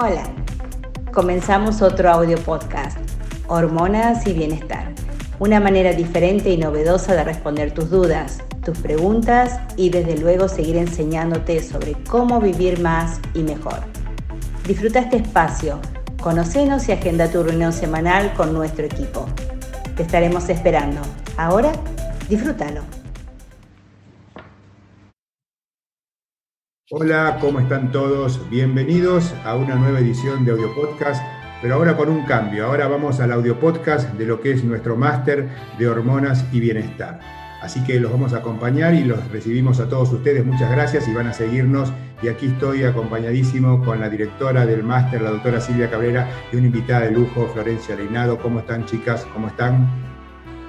Hola, comenzamos otro audio podcast, Hormonas y Bienestar, una manera diferente y novedosa de responder tus dudas, tus preguntas y desde luego seguir enseñándote sobre cómo vivir más y mejor. Disfruta este espacio, conocenos y agenda tu reunión semanal con nuestro equipo. Te estaremos esperando. Ahora, disfrútalo. Hola, ¿cómo están todos? Bienvenidos a una nueva edición de Audio Podcast, pero ahora con un cambio. Ahora vamos al Audio Podcast de lo que es nuestro máster de hormonas y bienestar. Así que los vamos a acompañar y los recibimos a todos ustedes. Muchas gracias y van a seguirnos. Y aquí estoy acompañadísimo con la directora del máster, la doctora Silvia Cabrera, y una invitada de lujo, Florencia Leinado. ¿Cómo están, chicas? ¿Cómo están?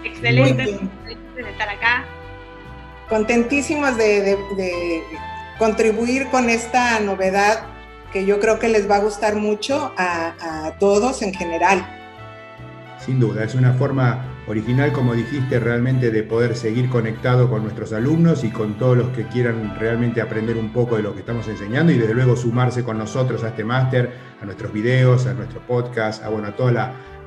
Excelente, de estar acá. Contentísimos de contribuir con esta novedad que yo creo que les va a gustar mucho a, todos en general. Sin duda, es una forma original, como dijiste, realmente de poder seguir conectado con nuestros alumnos y con todos los que quieran realmente aprender un poco de lo que estamos enseñando y desde luego sumarse con nosotros a este máster, a nuestros videos, a nuestro podcast, a, bueno, a toda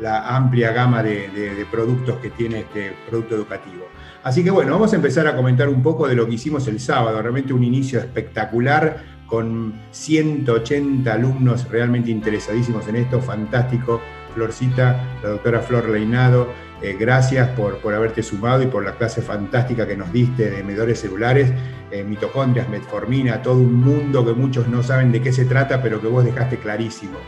la, amplia gama de, de productos que tiene este producto educativo. Así que bueno, vamos a empezar a comentar un poco de lo que hicimos el sábado, realmente un inicio espectacular con 180 alumnos realmente interesadísimos en esto, fantástico. Florcita, la doctora Flor Leinado, eh, gracias por, por, haberte sumado y por la clase fantástica que nos diste de medidores celulares, eh, mitocondrias, metformina, todo un mundo que muchos no saben de qué se trata, pero que vos dejaste clarísimo.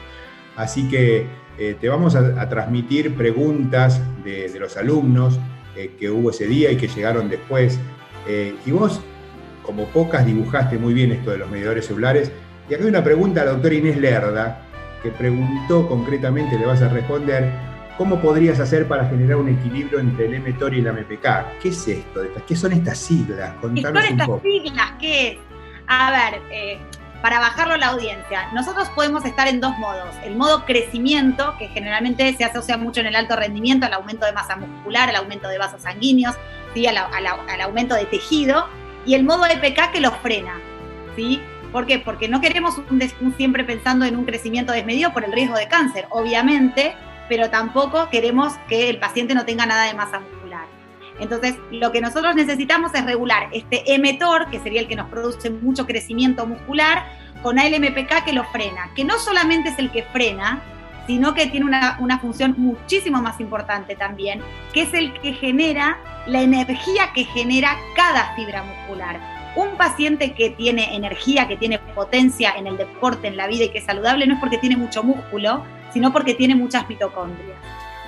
Así que eh, te vamos a, transmitir preguntas de, de los alumnos, eh, que hubo ese día y que llegaron después. Eh, y vos, como pocas, dibujaste muy bien esto de los medidores celulares. Y acá hay una pregunta a la doctora Inés Lerda, que preguntó concretamente, le vas a responder, ¿cómo podrías hacer para generar un equilibrio entre el mTOR y la MPK? ¿Qué es esto? ¿Qué son estas siglas? Contanos ¿Qué son estas siglas? ¿Qué A ver, eh, para bajarlo a la audiencia. Nosotros podemos estar en dos modos. El modo crecimiento, que generalmente se asocia mucho en el alto rendimiento, al aumento de masa muscular, al aumento de vasos sanguíneos, ¿sí? al, aumento de tejido, y el modo EPK que lo frena. ¿sí? ¿Por qué? Porque no queremos un, siempre pensando en un crecimiento desmedido por el riesgo de cáncer, obviamente, pero tampoco queremos que el paciente no tenga nada de masa muscular. Entonces, lo que nosotros necesitamos es regular este mTOR, que sería el que nos produce mucho crecimiento muscular, con ALMPK que lo frena, que no solamente es el que frena, sino que tiene una, una, función muchísimo más importante también, que es el que genera la energía que genera cada fibra muscular. Un paciente que tiene energía, que tiene potencia en el deporte, en la vida y que es saludable, no es porque tiene mucho músculo, sino porque tiene muchas mitocondrias.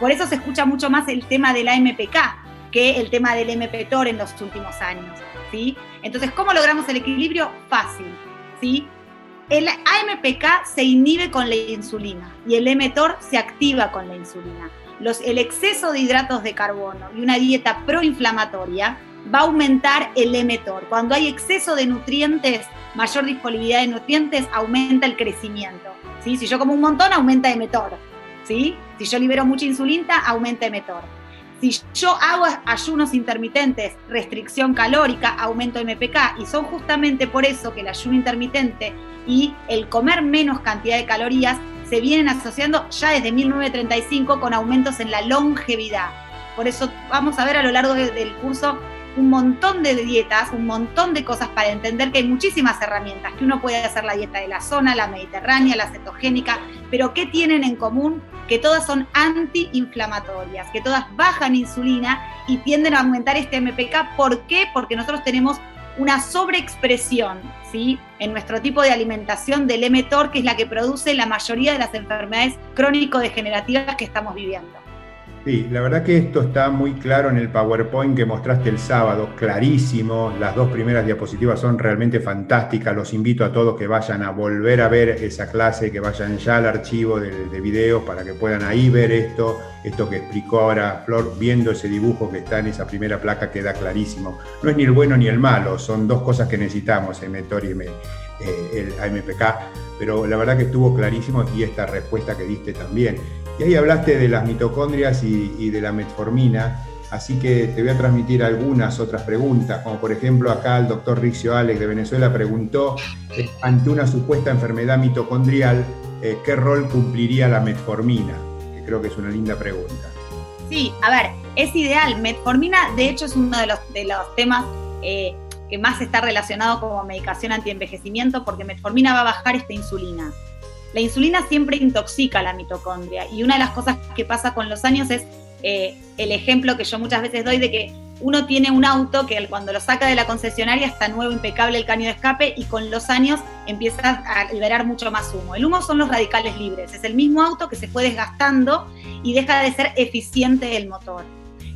Por eso se escucha mucho más el tema de la AMPK, que el tema del mPTOR en los últimos años. ¿sí? Entonces, ¿cómo logramos el equilibrio? Fácil. ¿sí? El AMPK se inhibe con la insulina y el mTOR se activa con la insulina. Los, el exceso de hidratos de carbono y una dieta proinflamatoria va a aumentar el mTOR. Cuando hay exceso de nutrientes, mayor disponibilidad de nutrientes, aumenta el crecimiento. ¿sí? Si yo como un montón, aumenta mTOR. ¿sí? Si yo libero mucha insulina, aumenta mTOR. Si yo hago ayunos intermitentes, restricción calórica, aumento MPK, y son justamente por eso que el ayuno intermitente y el comer menos cantidad de calorías se vienen asociando ya desde 1935 con aumentos en la longevidad. Por eso vamos a ver a lo largo del curso un montón de dietas, un montón de cosas para entender que hay muchísimas herramientas, que uno puede hacer la dieta de la zona, la mediterránea, la cetogénica, pero ¿qué tienen en común? Que todas son antiinflamatorias, que todas bajan insulina y tienden a aumentar este MPK. ¿Por qué? Porque nosotros tenemos una sobreexpresión ¿sí? en nuestro tipo de alimentación del mTOR, que es la que produce la mayoría de las enfermedades crónico-degenerativas que estamos viviendo. Sí, la verdad que esto está muy claro en el PowerPoint que mostraste el sábado, clarísimo. Las dos primeras diapositivas son realmente fantásticas. Los invito a todos que vayan a volver a ver esa clase, que vayan ya al archivo de, de videos para que puedan ahí ver esto, esto que explicó ahora Flor, viendo ese dibujo que está en esa primera placa, queda clarísimo. No es ni el bueno ni el malo, son dos cosas que necesitamos, el METOR y el AMPK, pero la verdad que estuvo clarísimo y esta respuesta que diste también. Y ahí hablaste de las mitocondrias y, de la metformina, así que te voy a transmitir algunas otras preguntas, como por ejemplo acá el doctor Riccio Alex de Venezuela preguntó, ante una supuesta enfermedad mitocondrial, eh, ¿qué rol cumpliría la metformina? Que creo que es una linda pregunta. Sí, a ver, es ideal. Metformina, de hecho, es uno de los, temas eh, que más está relacionado como medicación antienvejecimiento porque metformina va a bajar esta insulina. La insulina siempre intoxica la mitocondria y una de las cosas que pasa con los años es eh, el ejemplo que yo muchas veces doy de que uno tiene un auto que cuando lo saca de la concesionaria está nuevo, impecable el caño de escape y con los años empieza a liberar mucho más humo. El humo son los radicales libres, es el mismo auto que se fue desgastando y deja de ser eficiente el motor.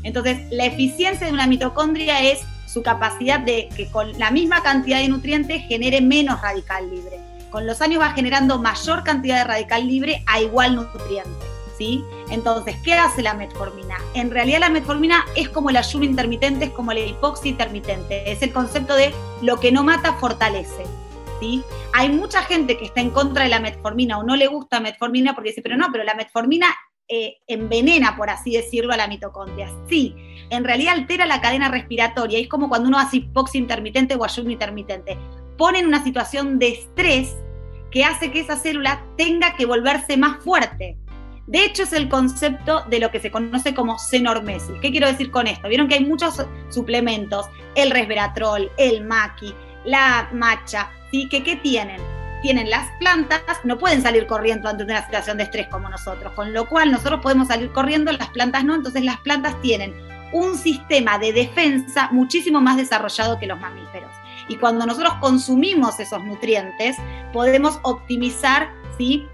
Entonces, la eficiencia de una mitocondria es su capacidad de que con la misma cantidad de nutrientes genere menos radical libre. Con los años va generando mayor cantidad de radical libre a igual nutriente. ¿Sí? Entonces, ¿qué hace la metformina? En realidad la metformina es como el ayuno intermitente, es como la hipoxia intermitente, es el concepto de lo que no mata fortalece. ¿Sí? Hay mucha gente que está en contra de la metformina o no le gusta metformina porque dice, pero no, pero la metformina eh, envenena, por así decirlo, a la mitocondria. Sí, en realidad altera la cadena respiratoria, es como cuando uno hace hipoxia intermitente o ayuno intermitente. Pone en una situación de estrés que hace que esa célula tenga que volverse más fuerte. De hecho, es el concepto de lo que se conoce como senormesis. ¿Qué quiero decir con esto? Vieron que hay muchos suplementos, el resveratrol, el maqui, la matcha, ¿sí? ¿Que, ¿Qué tienen? Tienen las plantas, no pueden salir corriendo ante una situación de estrés como nosotros, con lo cual nosotros podemos salir corriendo, las plantas no, entonces las plantas tienen un sistema de defensa muchísimo más desarrollado que los mamíferos. Y cuando nosotros consumimos esos nutrientes, podemos optimizar ¿sí?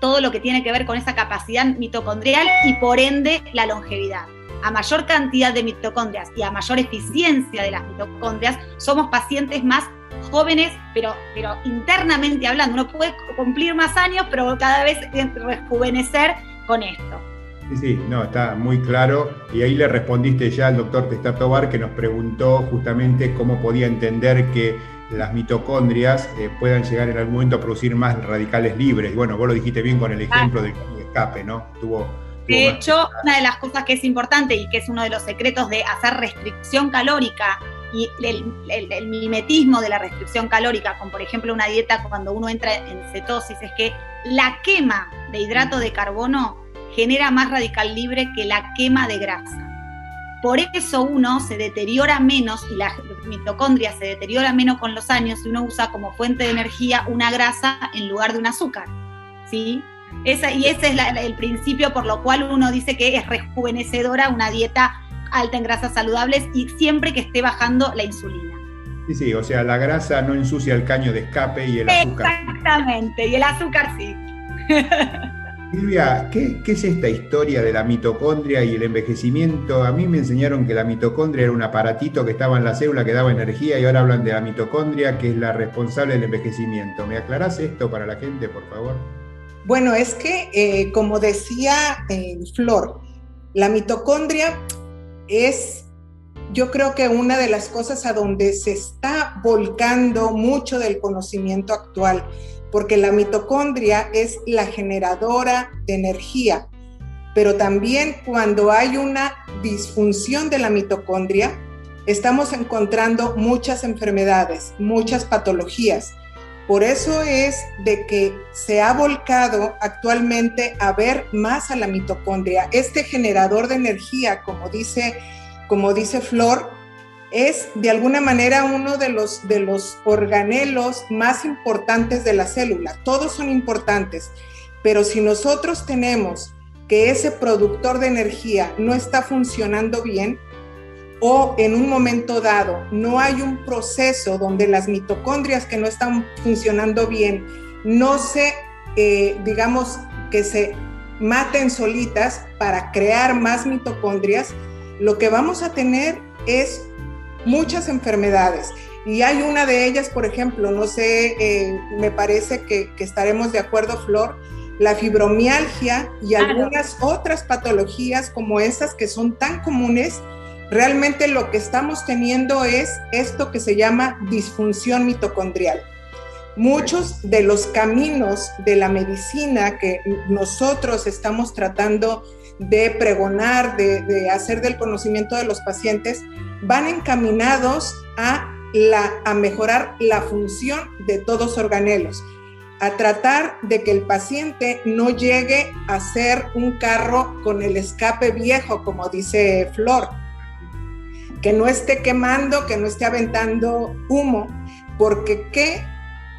todo lo que tiene que ver con esa capacidad mitocondrial y por ende la longevidad. A mayor cantidad de mitocondrias y a mayor eficiencia de las mitocondrias, somos pacientes más jóvenes, pero, pero internamente hablando, uno puede cumplir más años, pero cada vez rejuvenecer con esto. Sí, sí, no, está muy claro. Y ahí le respondiste ya al doctor Testatobar que nos preguntó justamente cómo podía entender que las mitocondrias eh, puedan llegar en algún momento a producir más radicales libres. Y bueno, vos lo dijiste bien con el ejemplo del escape, ¿no? Tuvo, de hecho, una de las cosas que es importante y que es uno de los secretos de hacer restricción calórica y el, mimetismo de la restricción calórica, con por ejemplo una dieta cuando uno entra en cetosis, es que la quema de hidrato de carbono genera más radical libre que la quema de grasa. Por eso uno se deteriora menos y la mitocondria se deteriora menos con los años si uno usa como fuente de energía una grasa en lugar de un azúcar. ¿sí? Esa, y ese es el principio por lo cual uno dice que es rejuvenecedora una dieta alta en grasas saludables y siempre que esté bajando la insulina. Sí, sí, o sea, la grasa no ensucia el caño de escape y el azúcar. Exactamente, y el azúcar sí. Silvia, ¿qué, es esta historia de la mitocondria y el envejecimiento? A mí me enseñaron que la mitocondria era un aparatito que estaba en la célula que daba energía y ahora hablan de la mitocondria que es la responsable del envejecimiento. ¿Me aclarás esto para la gente, por favor? Bueno, es que, eh, como decía eh, Flor, la mitocondria es, yo creo que una de las cosas a donde se está volcando mucho del conocimiento actual, porque la mitocondria es la generadora de energía, pero también cuando hay una disfunción de la mitocondria, estamos encontrando muchas enfermedades, muchas patologías. Por eso es de que se ha volcado actualmente a ver más a la mitocondria. Este generador de energía, como dice, como dice Flor, es de alguna manera uno de los, de los organelos más importantes de la célula. Todos son importantes, pero si nosotros tenemos que ese productor de energía no está funcionando bien, o en un momento dado no hay un proceso donde las mitocondrias que no están funcionando bien no se, eh, digamos, que se maten solitas para crear más mitocondrias, lo que vamos a tener es muchas enfermedades. Y hay una de ellas, por ejemplo, no sé, eh, me parece que, que, estaremos de acuerdo, Flor, la fibromialgia y algunas otras patologías como esas que son tan comunes Realmente lo que estamos teniendo es esto que se llama disfunción mitocondrial. Muchos de los caminos de la medicina que nosotros estamos tratando de pregonar, de, hacer del conocimiento de los pacientes, van encaminados a, la, a mejorar la función de todos organelos. a tratar de que el paciente no llegue a ser un carro con el escape viejo, como dice Flor, que no esté quemando, que no esté aventando humo, porque qué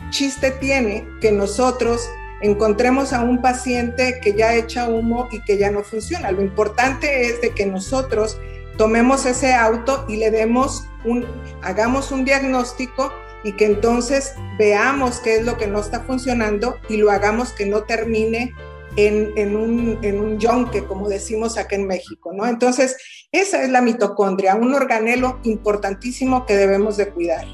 chiste tiene que nosotros encontremos a un paciente que ya echa humo y que ya no funciona. Lo importante es de que nosotros tomemos ese auto y le demos un, hagamos un diagnóstico y que entonces veamos qué es lo que no está funcionando y lo hagamos que no termine en, un, en un yonque, como decimos acá en México, ¿no? Entonces, esa es la mitocondria, un organelo importantísimo que debemos de cuidar.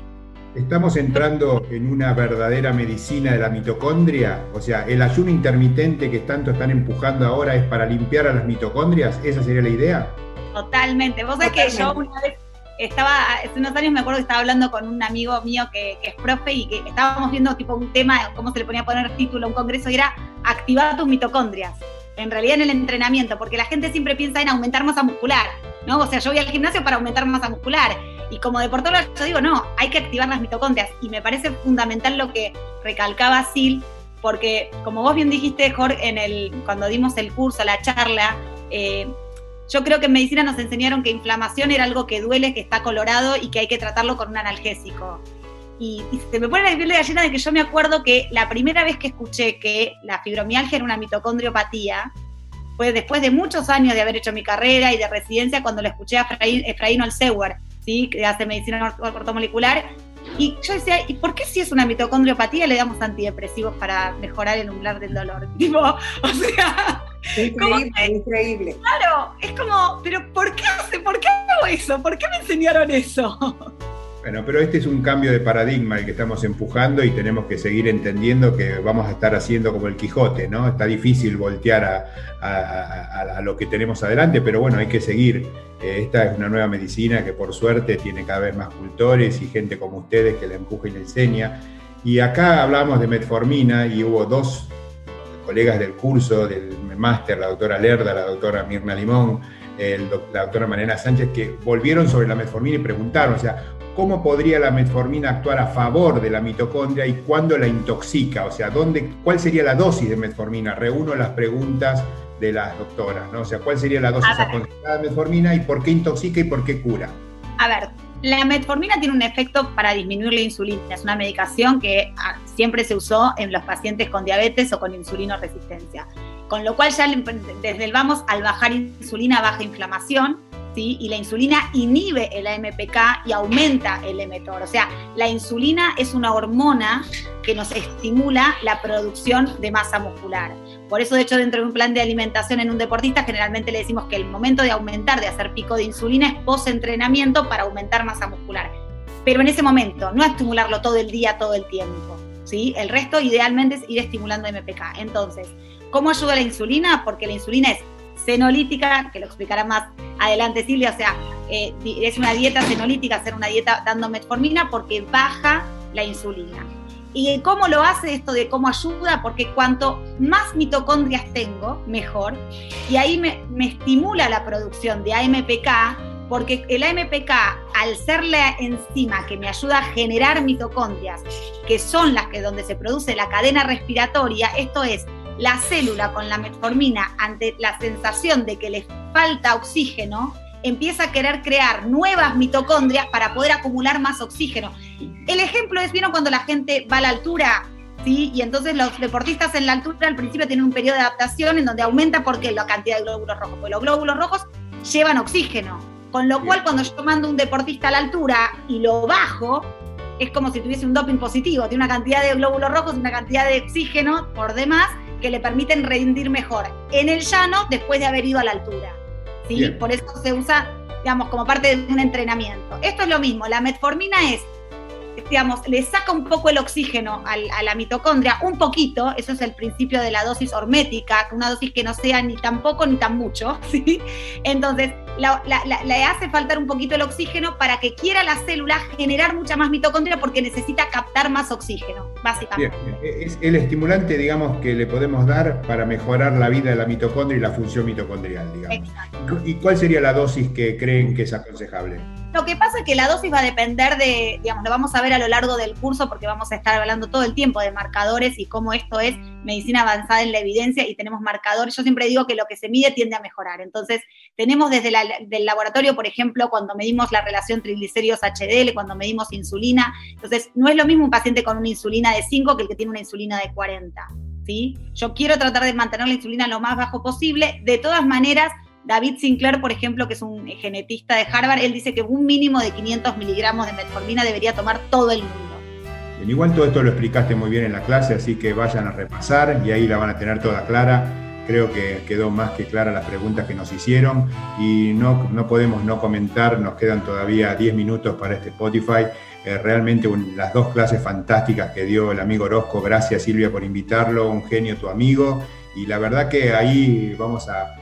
¿Estamos entrando en una verdadera medicina de la mitocondria? O sea, el ayuno intermitente que tanto están empujando ahora es para limpiar a las mitocondrias, ¿esa sería la idea? Totalmente. Vos sabés que yo una vez estaba, hace unos años me acuerdo que estaba hablando con un amigo mío que, es profe y que estábamos viendo tipo un tema, cómo se le ponía a poner título a un congreso y era activar tus mitocondrias. En realidad en el entrenamiento, porque la gente siempre piensa en aumentar masa muscular, ¿no? O sea, yo voy al gimnasio para aumentar masa muscular. Y como deportóloga yo digo, no, hay que activar las mitocondrias. Y me parece fundamental lo que recalcaba Sil, porque como vos bien dijiste, Jorge, en el, cuando dimos el curso, la charla, eh, yo creo que en medicina nos enseñaron que inflamación era algo que duele, que está colorado y que hay que tratarlo con un analgésico. Y, se me pone la piel de gallina de que yo me acuerdo que la primera vez que escuché que la fibromialgia era una mitocondriopatía fue después de muchos años de haber hecho mi carrera y de residencia cuando le escuché a Efraín Olseuer, ¿sí? que hace medicina ortomolecular. Y yo decía, ¿y por qué si es una mitocondriopatía le damos antidepresivos para mejorar el umbral del dolor? Tipo, o sea, Increíble, increíble. Claro, es como, pero ¿por qué hace, por qué hago eso? ¿Por qué me enseñaron eso? Bueno, pero este es un cambio de paradigma el que estamos empujando y tenemos que seguir entendiendo que vamos a estar haciendo como el Quijote, ¿no? Está difícil voltear a, lo que tenemos adelante, pero bueno, hay que seguir. Eh, esta es una nueva medicina que por suerte tiene cada vez más cultores y gente como ustedes que la empuja y la enseña. Y acá hablamos de metformina y hubo dos colegas del curso, del máster, la doctora Lerda, la doctora Mirna Limón, la doctora Mariana Sánchez, que volvieron sobre la metformina y preguntaron, o sea, ¿cómo podría la metformina actuar a favor de la mitocondria y cuándo la intoxica? O sea, ¿dónde, ¿cuál sería la dosis de metformina? Reúno las preguntas de las doctoras, ¿no? O sea, ¿cuál sería la dosis aconsejada de metformina y por qué intoxica y por qué cura? A ver, la metformina tiene un efecto para disminuir la insulina. Es una medicación que ah, siempre se usó en los pacientes con diabetes o con insulinoresistencia. Con lo cual ya desde el vamos, al bajar insulina baja inflamación, y la insulina inhibe el AMPK y aumenta el mTOR. O sea, la insulina es una hormona que nos estimula la producción de masa muscular. Por eso, de hecho, dentro de un plan de alimentación en un deportista, generalmente le decimos que el momento de aumentar, de hacer pico de insulina, es post-entrenamiento para aumentar masa muscular. Pero en ese momento, no estimularlo todo el día, todo el tiempo. ¿sí? El resto, idealmente, es ir estimulando MPK. Entonces, ¿cómo ayuda la insulina? Porque la insulina es senolítica, que lo explicará más adelante Silvia, o sea, eh, es una dieta senolítica, hacer una dieta dando metformina porque baja la insulina. ¿Y cómo lo hace esto de cómo ayuda? Porque cuanto más mitocondrias tengo, mejor. Y ahí me, estimula la producción de AMPK, porque el AMPK, al ser la enzima que me ayuda a generar mitocondrias, que son las que donde se produce la cadena respiratoria, esto es la célula con la metformina ante la sensación de que le falta oxígeno, empieza a querer crear nuevas mitocondrias para poder acumular más oxígeno. El ejemplo es, ¿vieron cuando la gente va a la altura? ¿Sí? Y entonces los deportistas en la altura al principio tienen un periodo de adaptación en donde aumenta porque la cantidad de glóbulos rojos, porque los glóbulos rojos llevan oxígeno. Con lo cual, cuando yo mando un deportista a la altura y lo bajo, es como si tuviese un doping positivo, tiene una cantidad de glóbulos rojos, una cantidad de oxígeno por demás, que le permiten rendir mejor en el llano después de haber ido a la altura. ¿Sí? Por eso se usa, digamos, como parte de un entrenamiento. Esto es lo mismo, la metformina es digamos, le saca un poco el oxígeno a la mitocondria, un poquito, eso es el principio de la dosis hormética, una dosis que no sea ni tan poco ni tan mucho, ¿sí? Entonces, le hace faltar un poquito el oxígeno para que quiera la célula generar mucha más mitocondria porque necesita captar más oxígeno, básicamente. Es el estimulante, digamos, que le podemos dar para mejorar la vida de la mitocondria y la función mitocondrial, digamos. ¿Y cuál sería la dosis que creen que es aconsejable? Lo que pasa es que la dosis va a depender de, digamos, lo vamos a ver a lo largo del curso porque vamos a estar hablando todo el tiempo de marcadores y cómo esto es medicina avanzada en la evidencia y tenemos marcadores. Yo siempre digo que lo que se mide tiende a mejorar. Entonces, tenemos desde el laboratorio, por ejemplo, cuando medimos la relación triglicéridos HDL, cuando medimos insulina. Entonces, no es lo mismo un paciente con una insulina de 5 que el que tiene una insulina de 40. ¿sí? Yo quiero tratar de mantener la insulina lo más bajo posible. De todas maneras, David Sinclair, por ejemplo, que es un genetista de Harvard, él dice que un mínimo de 500 miligramos de metformina debería tomar todo el mundo. igual todo esto lo explicaste muy bien en la clase, así que vayan a repasar y ahí la van a tener toda clara. Creo que quedó más que clara las preguntas que nos hicieron y no, no podemos no comentar, nos quedan todavía 10 minutos para este Spotify. Eh, realmente las dos clases fantásticas que dio el amigo Orozco, gracias Silvia por invitarlo, un genio tu amigo. Y la verdad que ahí vamos a,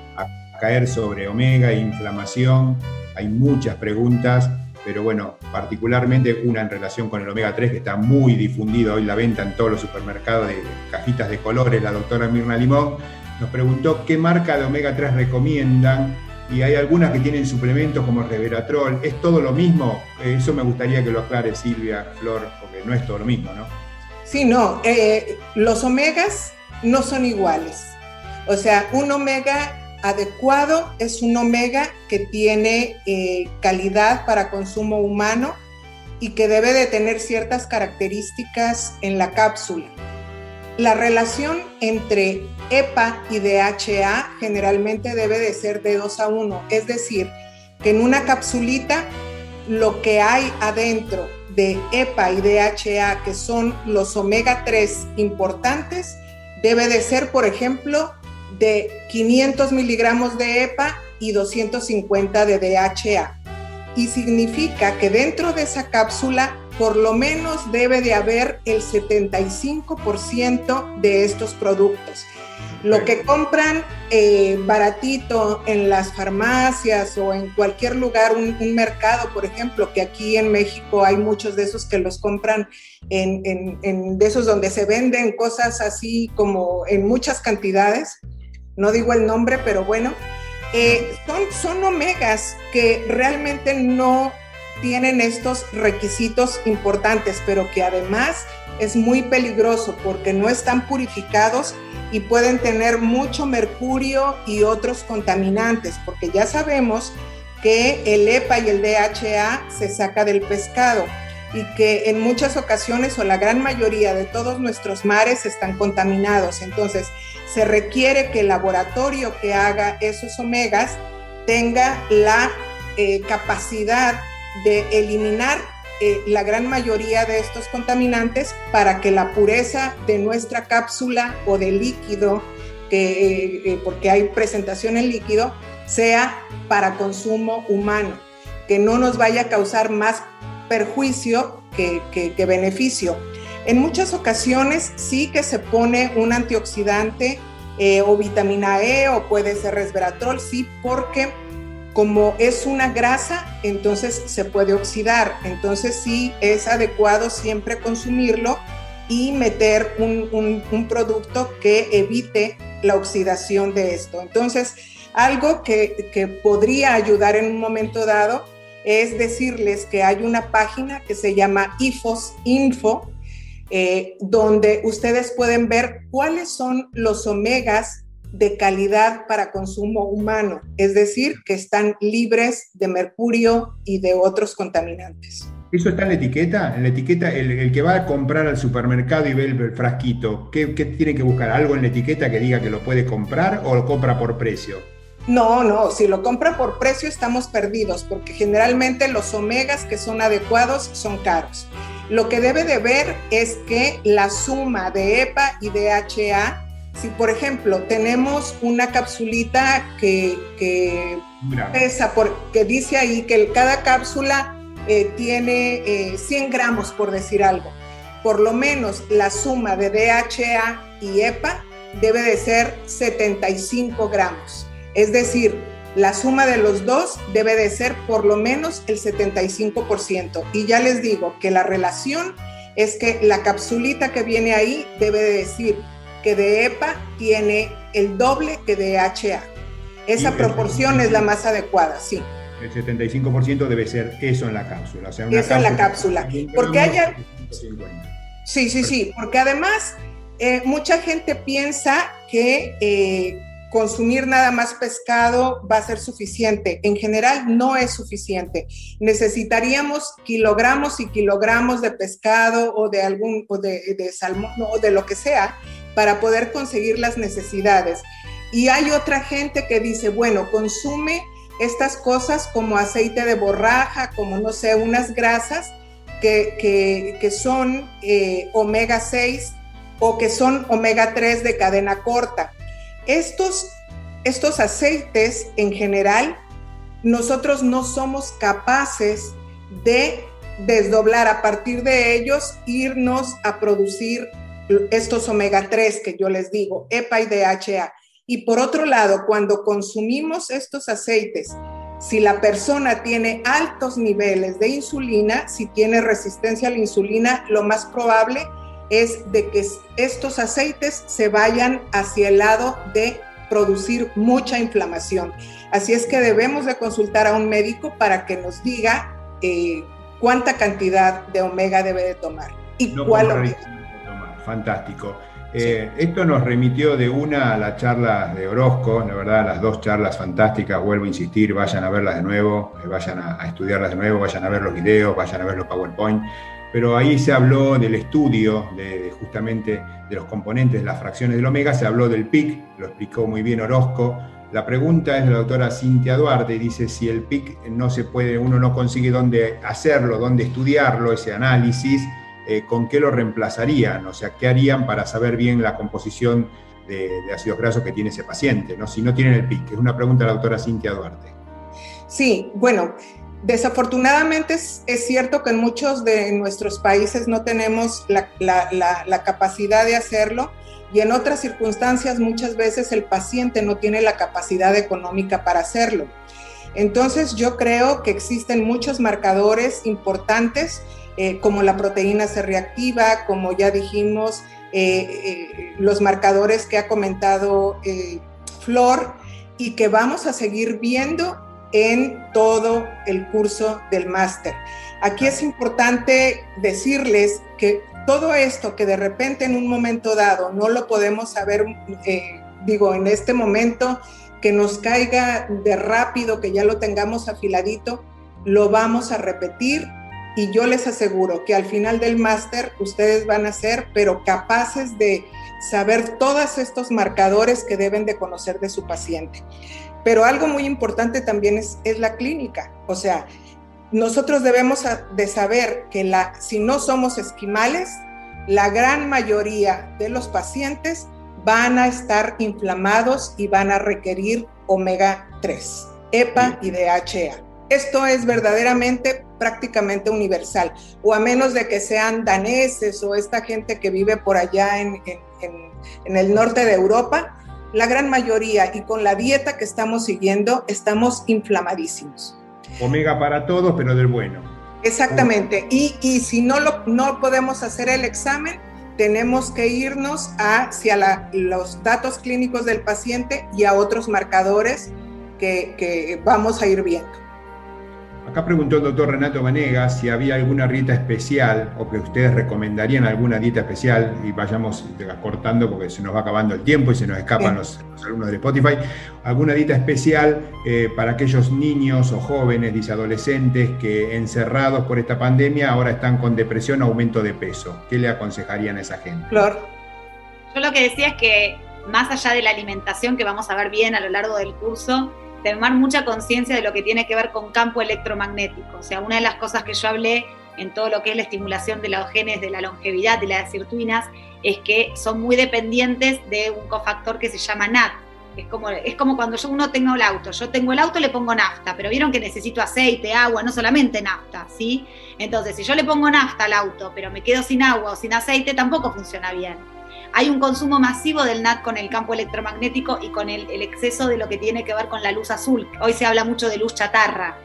caer sobre omega e inflamación. Hay muchas preguntas, pero bueno, particularmente una en relación con el omega 3 que está muy difundido hoy la venta en todos los supermercados de cajitas de colores, la doctora Mirna Limón nos preguntó qué marca de omega 3 recomiendan y hay algunas que tienen suplementos como Reveratrol. ¿Es todo lo mismo? Eso me gustaría que lo aclare Silvia, Flor, porque no es todo lo mismo, ¿no? Sí, no, eh, los omegas no son iguales. O sea, un omega adecuado es un omega que tiene eh, calidad para consumo humano y que debe de tener ciertas características en la cápsula. La relación entre EPA y DHA generalmente debe de ser de 2 a 1, es decir, que en una capsulita lo que hay adentro de EPA y DHA, que son los omega 3 importantes, debe de ser, por ejemplo, de 500 miligramos de EPA y 250 de DHA. Y significa que dentro de esa cápsula por lo menos debe de haber el 75% de estos productos. Lo que compran eh, baratito en las farmacias o en cualquier lugar, un, mercado, por ejemplo, que aquí en México hay muchos de esos que los compran en, de esos donde se venden cosas así como en muchas cantidades, no digo el nombre, pero bueno, eh, son, son omegas que realmente no tienen estos requisitos importantes, pero que además es muy peligroso porque no están purificados y pueden tener mucho mercurio y otros contaminantes, porque ya sabemos que el EPA y el DHA se saca del pescado y que en muchas ocasiones o la gran mayoría de todos nuestros mares están contaminados. Entonces, se requiere que el laboratorio que haga esos omegas tenga la eh, capacidad de eliminar eh, la gran mayoría de estos contaminantes para que la pureza de nuestra cápsula o de líquido, que, eh, porque hay presentación en líquido, sea para consumo humano, que no nos vaya a causar más perjuicio que, que beneficio. En muchas ocasiones sí que se pone un antioxidante eh, o vitamina E o puede ser resveratrol, sí, porque como es una grasa, entonces se puede oxidar. Entonces sí es adecuado siempre consumirlo y meter un, un producto que evite la oxidación de esto. Entonces, algo que, que podría ayudar en un momento dado es decirles que hay una página que se llama IFOS Info, eh, donde ustedes pueden ver cuáles son los omegas de calidad para consumo humano, es decir, que están libres de mercurio y de otros contaminantes. ¿Eso está en la etiqueta? En la etiqueta, el, que va a comprar al supermercado y ve el, frasquito, ¿qué, ¿qué, tiene que buscar? ¿Algo en la etiqueta que diga que lo puede comprar o lo compra por precio? No, no, si lo compra por precio estamos perdidos, porque generalmente los omegas que son adecuados son caros. Lo que debe de ver es que la suma de EPA y DHA, si por ejemplo tenemos una capsulita que, pesa, que dice ahí que cada cápsula eh, tiene 100 eh, gramos, por decir algo, por lo menos la suma de DHA y EPA debe de ser 75 gramos. Es decir, la suma de los dos debe de ser por lo menos el 75%. Y ya les digo que la relación es que la capsulita que viene ahí debe de decir que de EPA tiene el doble que de HA. Esa proporción es la más adecuada, sí. El 75% debe ser eso en la cápsula. O sea, eso en la cápsula. Porque haya... Sí, sí, sí, porque además eh, mucha gente piensa que eh, consumir nada más pescado va a ser suficiente. En general no es suficiente. Necesitaríamos kilogramos y kilogramos de pescado o de algún o de, salmón o de lo que sea para poder conseguir las necesidades. Y hay otra gente que dice, bueno, consume estas cosas como aceite de borraja, como no sé, unas grasas que, que, son eh, omega 6 o que son omega 3 de cadena corta. Estos, estos aceites en general, nosotros no somos capaces de desdoblar a partir de ellos, irnos a producir estos omega 3 que yo les digo, EPA y DHA. Y por otro lado, cuando consumimos estos aceites, si la persona tiene altos niveles de insulina, si tiene resistencia a la insulina, lo más probable es de que estos aceites se vayan hacia el lado de producir mucha inflamación. Así es que debemos de consultar a un médico para que nos diga eh, cuánta cantidad de omega debe de tomar y cuál omega. Fantástico. Eh, esto nos remitió de una a la charla de Orozco, la verdad, las dos charlas fantásticas, vuelvo a insistir, vayan a verlas de nuevo, eh, vayan a, estudiarlas de nuevo, vayan a ver los videos, vayan a ver los PowerPoint pero ahí se habló del estudio de, justamente de los componentes las fracciones del omega, se habló del PIC, lo explicó muy bien Orozco. La pregunta es de la doctora Cintia Duarte, dice si el PIC no se puede, uno no consigue dónde hacerlo, dónde estudiarlo, ese análisis, eh, ¿con qué lo reemplazarían? O sea, ¿qué harían para saber bien la composición de, de ácidos grasos que tiene ese paciente? ¿no? Si no tienen el PIC, es una pregunta de la doctora Cintia Duarte. Sí, bueno, Desafortunadamente es, cierto que en muchos de nuestros países no tenemos la, capacidad de hacerlo y en otras circunstancias muchas veces el paciente no tiene la capacidad económica para hacerlo. Entonces yo creo que existen muchos marcadores importantes eh, como la proteína C reactiva, como ya dijimos, eh, eh, los marcadores que ha comentado Flor y que vamos a seguir viendo en todo el curso del máster. Aquí es importante decirles que todo esto que de repente en un momento dado no lo podemos saber, eh, digo, en este momento que nos caiga de rápido, que ya lo tengamos afiladito, lo vamos a repetir y yo les aseguro que al final del máster ustedes van a ser, pero capaces de saber todos estos marcadores que deben de conocer de su paciente. Pero algo muy importante también es, es la clínica. O sea, nosotros debemos de saber que la, si no somos esquimales, la gran mayoría de los pacientes van a estar inflamados y van a requerir omega 3, EPA y DHA. Esto es verdaderamente prácticamente universal, o a menos de que sean daneses o esta gente que vive por allá en, en, en el norte de Europa, la gran mayoría y con la dieta que estamos siguiendo, estamos inflamadísimos. Omega para todos, pero del bueno. Exactamente. Y, y si no, lo, no podemos hacer el examen, tenemos que irnos hacia los datos clínicos del paciente y a otros marcadores que, que vamos a ir viendo. Acá preguntó el doctor Renato Vanegas si había alguna dieta especial o que ustedes recomendarían alguna dieta especial y vayamos cortando porque se nos va acabando el tiempo y se nos escapan los, alumnos de Spotify. ¿Alguna dieta especial eh, para aquellos niños o jóvenes, dice adolescentes que encerrados por esta pandemia ahora están con depresión o aumento de peso? ¿Qué le aconsejarían a esa gente? Flor. Yo lo que decía es que más allá de la alimentación que vamos a ver bien a lo largo del curso, tomar mucha conciencia de lo que tiene que ver con campo electromagnético. O sea, una de las cosas que yo hablé en todo lo que es la estimulación de los genes de la longevidad, de las sirtuinas, es que son muy dependientes de un cofactor que se llama NAT. Es como, es como cuando yo uno tengo el auto, yo tengo el auto le pongo nafta, pero vieron que necesito aceite, agua, no solamente nafta, ¿sí? Entonces, si yo le pongo nafta al auto, pero me quedo sin agua o sin aceite, tampoco funciona bien hay un consumo masivo del NAT con el campo electromagnético y con el, exceso de lo que tiene que ver con la luz azul. Hoy se habla mucho de luz chatarra.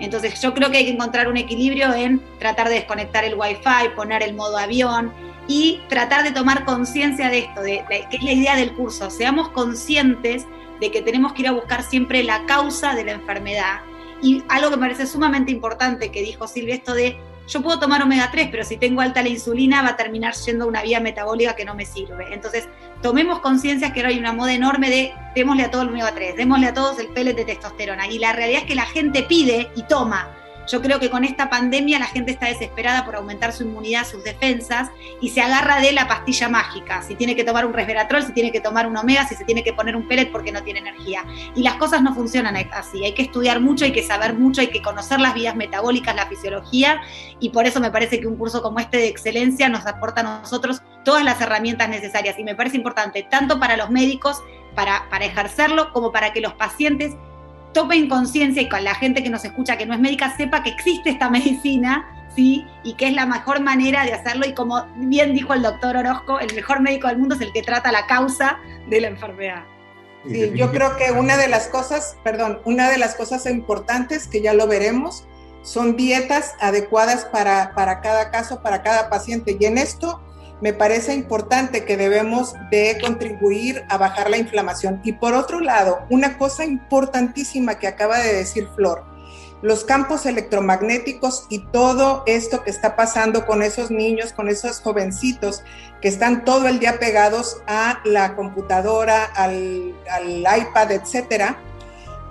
Entonces yo creo que hay que encontrar un equilibrio en tratar de desconectar el wifi, poner el modo avión y tratar de tomar conciencia de esto, de, que es la idea del curso. Seamos conscientes de que tenemos que ir a buscar siempre la causa de la enfermedad Y algo que me parece sumamente importante que dijo Silvia, esto de yo puedo tomar omega 3, pero si tengo alta la insulina va a terminar siendo una vía metabólica que no me sirve. Entonces, tomemos conciencia que ahora hay una moda enorme de démosle a todo el omega 3, démosle a todos el pellet de testosterona. Y la realidad es que la gente pide y toma yo creo que con esta pandemia la gente está desesperada por aumentar su inmunidad, sus defensas, y se agarra de la pastilla mágica. Si tiene que tomar un resveratrol, si tiene que tomar un omega, si se tiene que poner un pellet porque no tiene energía. Y las cosas no funcionan así. Hay que estudiar mucho, hay que saber mucho, hay que conocer las vías metabólicas, la fisiología, y por eso me parece que un curso como este de excelencia nos aporta a nosotros todas las herramientas necesarias. Y me parece importante, tanto para los médicos, para, para ejercerlo, como para que los pacientes tomen conciencia y con la gente que nos escucha que no es médica sepa que existe esta medicina, ¿sí? Y que es la mejor manera de hacerlo. Y como bien dijo el doctor Orozco, el mejor médico del mundo es el que trata la causa de la enfermedad. Sí, yo creo que una de las cosas, perdón, una de las cosas importantes que ya lo veremos son dietas adecuadas para, para cada caso, para cada paciente. Y en esto me parece importante que debemos de contribuir a bajar la inflamación. Y por otro lado, una cosa importantísima que acaba de decir Flor, los campos electromagnéticos y todo esto que está pasando con esos niños, con esos jovencitos que están todo el día pegados a la computadora, al, iPad, etcétera,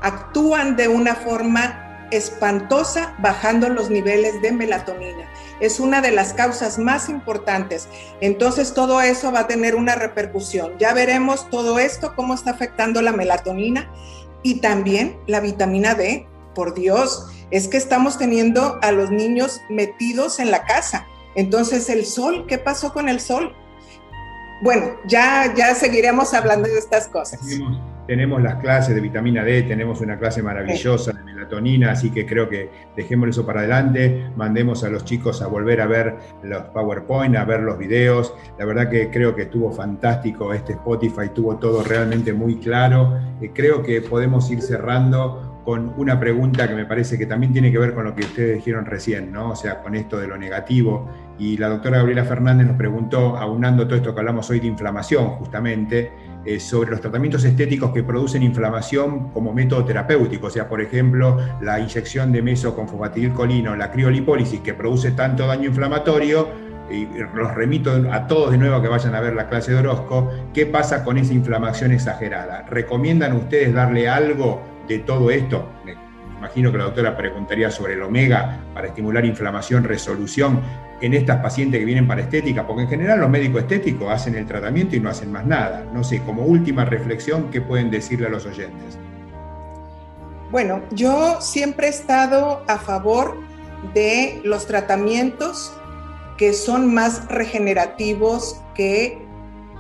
actúan de una forma espantosa bajando los niveles de melatonina es una de las causas más importantes. Entonces todo eso va a tener una repercusión. Ya veremos todo esto, cómo está afectando la melatonina y también la vitamina D. Por Dios, es que estamos teniendo a los niños metidos en la casa. Entonces el sol, ¿qué pasó con el sol? Bueno, ya, ya seguiremos hablando de estas cosas. Tenemos, las clases de vitamina D, tenemos una clase maravillosa de melatonina, así que creo que dejemos eso para adelante, mandemos a los chicos a volver a ver los PowerPoint, a ver los videos. La verdad que creo que estuvo fantástico este Spotify, tuvo todo realmente muy claro. Eh, creo que podemos ir cerrando con una pregunta que me parece que también tiene que ver con lo que ustedes dijeron recién, ¿no? O sea, con esto de lo negativo. Y la doctora Gabriela Fernández nos preguntó, aunando todo esto que hablamos hoy de inflamación, justamente, eh, sobre los tratamientos estéticos que producen inflamación como método terapéutico. O sea, por ejemplo, la inyección de meso con colino, la criolipólisis, que produce tanto daño inflamatorio, y los remito a todos de nuevo que vayan a ver la clase de Orozco, ¿qué pasa con esa inflamación exagerada? ¿Recomiendan ustedes darle algo de todo esto, imagino que la doctora preguntaría sobre el omega para estimular inflamación, resolución en estas pacientes que vienen para estética, porque en general los médicos estéticos hacen el tratamiento y no hacen más nada. No sé, como última reflexión, ¿qué pueden decirle a los oyentes? Bueno, yo siempre he estado a favor de los tratamientos que son más regenerativos que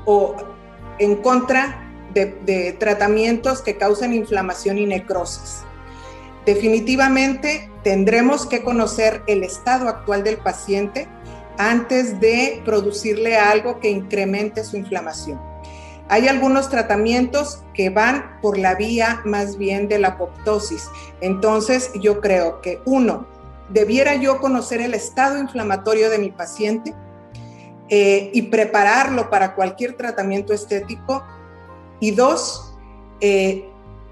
o en contra de, tratamientos que causan inflamación y necrosis. Definitivamente tendremos que conocer el estado actual del paciente antes de producirle algo que incremente su inflamación. Hay algunos tratamientos que van por la vía más bien de la apoptosis. Entonces, yo creo que uno, debiera yo conocer el estado inflamatorio de mi paciente eh, y prepararlo para cualquier tratamiento estético y dos, eh,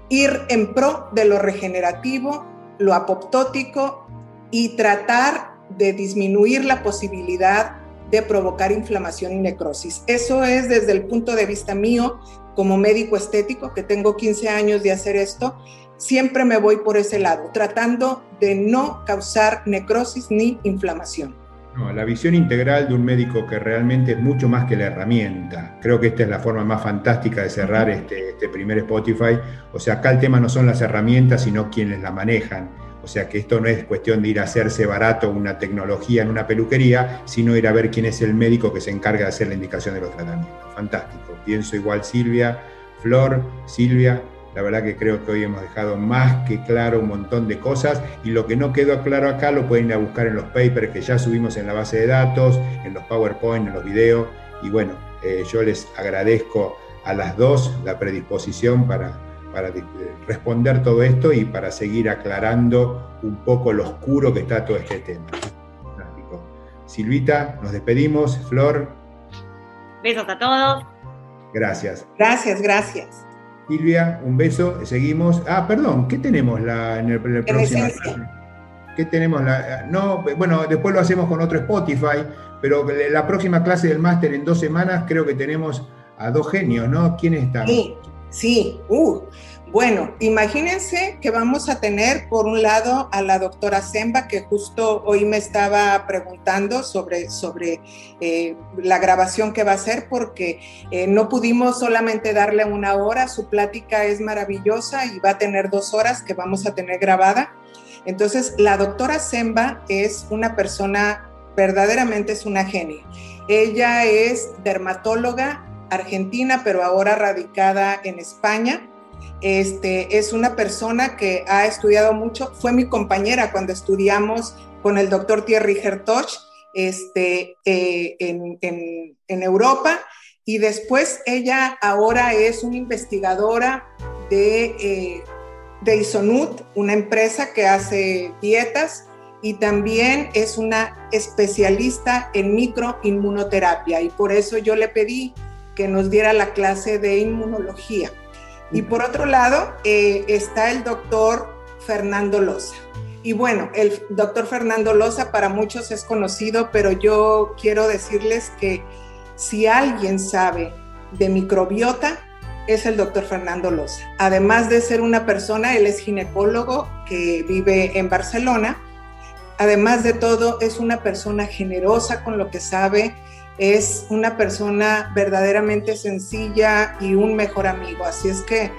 ir en pro de lo regenerativo, lo apoptótico y tratar de disminuir la posibilidad de provocar inflamación y necrosis. Eso es desde el punto de vista mío como médico estético, que tengo 15 años de hacer esto, siempre me voy por ese lado, tratando de no causar necrosis ni inflamación. No, la visión integral de un médico que realmente es mucho más que la herramienta. Creo que esta es la forma más fantástica de cerrar este, este primer Spotify. O sea, acá el tema no son las herramientas, sino quienes la manejan. O sea, que esto no es cuestión de ir a hacerse barato una tecnología en una peluquería, sino ir a ver quién es el médico que se encarga de hacer la indicación de los tratamientos. Fantástico. Pienso igual Silvia, Flor, Silvia, la verdad que creo que hoy hemos dejado más que claro un montón de cosas y lo que no quedó claro acá lo pueden ir a buscar en los papers que ya subimos en la base de datos, en los PowerPoint, en los videos. Y bueno, eh, yo les agradezco a las dos la predisposición para, para responder todo esto y para seguir aclarando un poco lo oscuro que está todo este tema. Silvita, nos despedimos. Flor. Besos a todos. Gracias. Gracias, gracias. Silvia, un beso, seguimos. Ah, perdón, ¿qué tenemos la, en el, próximo? ¿Qué tenemos? La, no, bueno, después lo hacemos con otro Spotify, pero la próxima clase del máster en dos semanas creo que tenemos a dos genios, ¿no? ¿Quiénes están? Sí, sí. Uh, bueno, imagínense que vamos a tener por un lado a la doctora Zemba, que justo hoy me estaba preguntando sobre, sobre eh, la grabación que va a hacer, porque eh, no pudimos solamente darle una hora, su plática es maravillosa y va a tener dos horas que vamos a tener grabada. Entonces, la doctora Zemba es una persona, verdaderamente es una genia. Ella es dermatóloga argentina, pero ahora radicada en España este, es una persona que ha estudiado mucho, fue mi compañera cuando estudiamos con el doctor Thierry Hertoch este, eh, en, Europa. Y después ella ahora es una investigadora de, eh, de Isonut, una empresa que hace dietas y también es una especialista en microinmunoterapia. Y por eso yo le pedí que nos diera la clase de inmunología. Y por otro lado eh, está el doctor Fernando Loza. Y bueno, el doctor Fernando Loza para muchos es conocido, pero yo quiero decirles que si alguien sabe de microbiota, es el doctor Fernando Loza. Además de ser una persona, él es ginecólogo que vive en Barcelona. Además de todo, es una persona generosa con lo que sabe, es una persona verdaderamente sencilla y un mejor amigo. Así es que,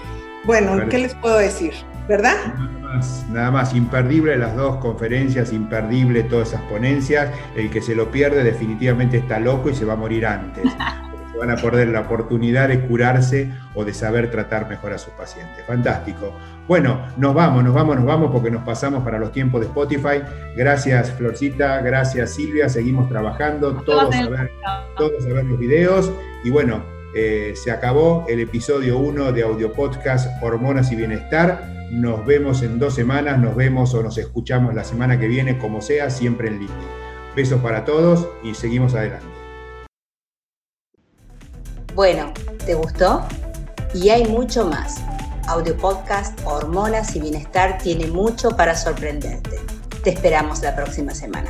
bueno, ¿qué les puedo decir? ¿Verdad? Nada más, nada más, imperdible las dos conferencias, imperdible todas esas ponencias. El que se lo pierde definitivamente está loco y se va a morir antes. van a perder la oportunidad de curarse o de saber tratar mejor a sus pacientes. Fantástico. Bueno, nos vamos, nos vamos, nos vamos porque nos pasamos para los tiempos de Spotify. Gracias Florcita, gracias Silvia, seguimos trabajando, todos a ver, todos a ver los videos. Y bueno, eh, se acabó el episodio 1 de Audio Podcast Hormonas y Bienestar. Nos vemos en dos semanas, nos vemos o nos escuchamos la semana que viene, como sea, siempre en línea. Besos para todos y seguimos adelante. Bueno, ¿te gustó? Y hay mucho más. Audio Podcast Hormonas y Bienestar tiene mucho para sorprenderte. Te esperamos la próxima semana.